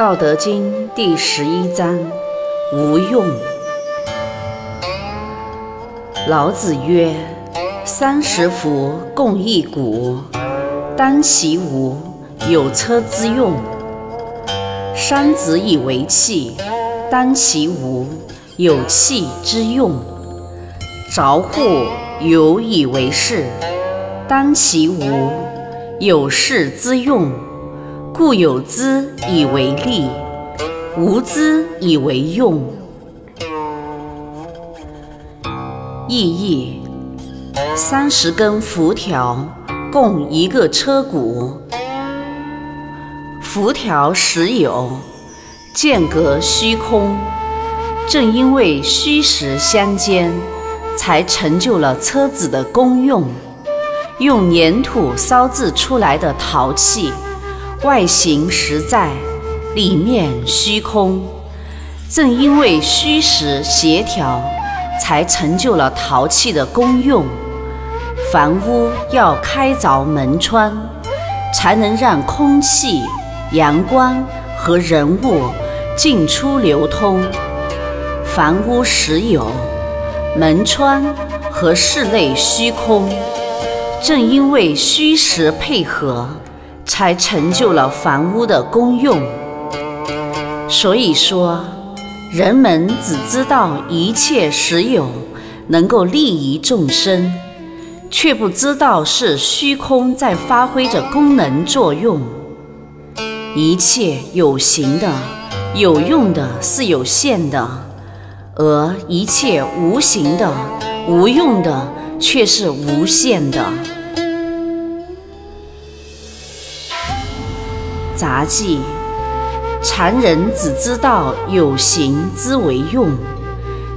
道德经第十一章：无用。老子曰：“三十辐，共一毂，当其无，有车之用；三子以为器，当其无，有器之用；凿户，有以为室，当其无，有室之用。”故有资以为利，无资以为用。意义：三十根辐条共一个车毂，辐条实有，间隔虚空。正因为虚实相间，才成就了车子的功用。用粘土烧制出来的陶器。外形实在，里面虚空。正因为虚实协调，才成就了陶器的功用。房屋要开凿门窗，才能让空气、阳光和人物进出流通。房屋实有，门窗和室内虚空。正因为虚实配合。才成就了房屋的功用。所以说，人们只知道一切实有，能够利益众生，却不知道是虚空在发挥着功能作用。一切有形的、有用的是有限的，而一切无形的、无用的却是无限的。杂技，常人只知道有形之为用，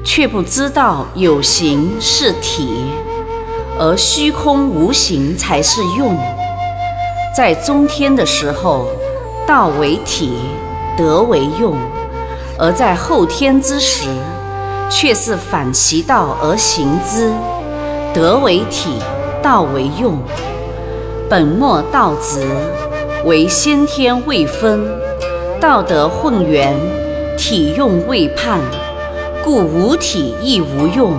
却不知道有形是体，而虚空无形才是用。在中天的时候，道为体，德为用；而在后天之时，却是反其道而行之，德为体，道为用。本末倒置。为先天未分，道德混元，体用未判，故无体亦无用，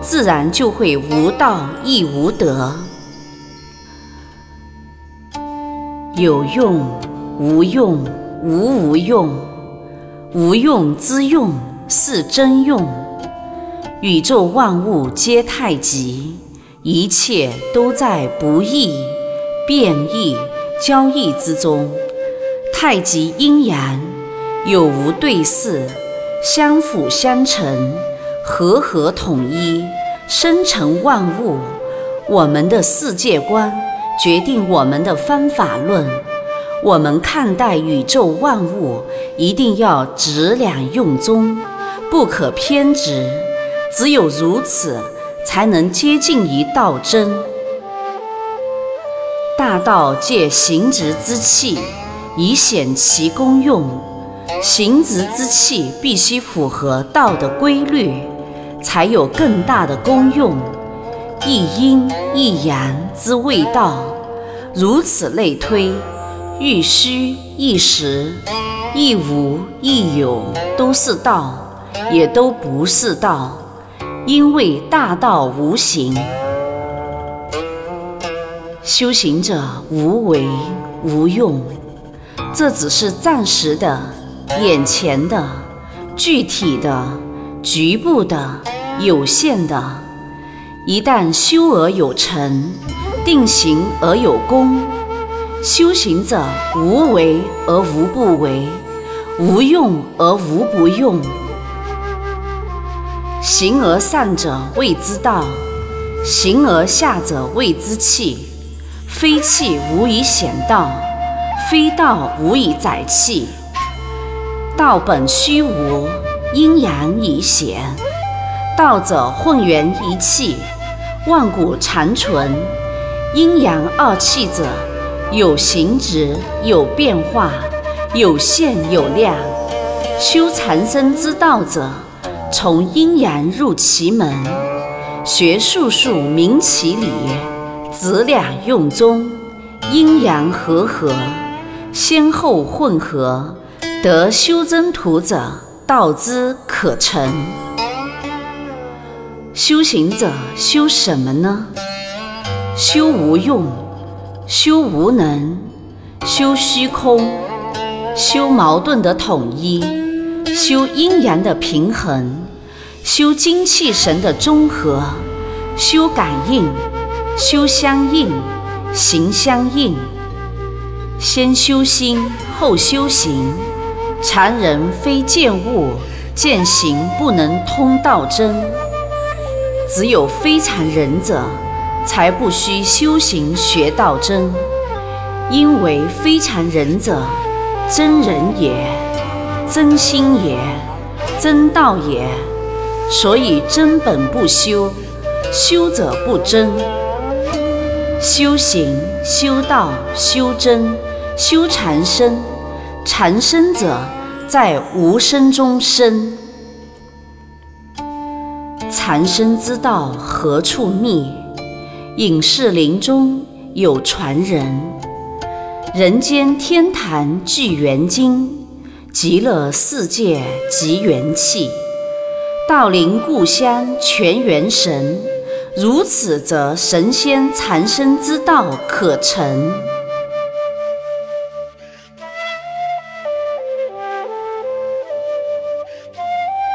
自然就会无道亦无德。有用无用无无用，无用之用是真用。宇宙万物皆太极，一切都在不易变异。交易之中，太极阴阳有无对视，相辅相成，和合统一，生成万物。我们的世界观决定我们的方法论。我们看待宇宙万物，一定要质量用中，不可偏执。只有如此，才能接近于道真。道借行直之气，以显其功用。行直之气必须符合道的规律，才有更大的功用。一阴一阳之谓道，如此类推，一虚一实，一无一有，都是道，也都不是道，因为大道无形。修行者无为无用，这只是暂时的、眼前的、具体的、局部的、有限的。一旦修而有成，定行而有功，修行者无为而无不为，无用而无不用。行而上者谓之道，行而下者谓之器。非气无以显道，非道无以载气。道本虚无，阴阳以显。道者混元一气，万古长存。阴阳二气者，有形质，有变化，有限有量。修长生之道者，从阴阳入其门，学术数明其理。子两用中，阴阳和合，先后混合，得修真图者，道之可成。修行者修什么呢？修无用，修无能，修虚空，修矛盾的统一，修阴阳的平衡，修精气神的中和，修感应，修相应，行相应。先修心，后修行。常人非见物，见行不能通道真。只有非常人者，才不需修行学道真。因为非常人者，真人也，真心也，真道也。所以真本不修，修者不真。修行、修道、修真。修禅身，禅身者在无声中生。禅身之道何处觅？隐士林中有传人。人间天坛聚元精，极乐世界集元气。道林故乡全元神，如此则神仙禅身之道可成。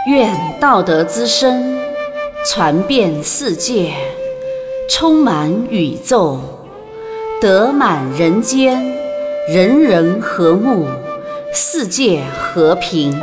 愿道德之声传遍世界，充满宇宙，德满人间，人人和睦，世界和平。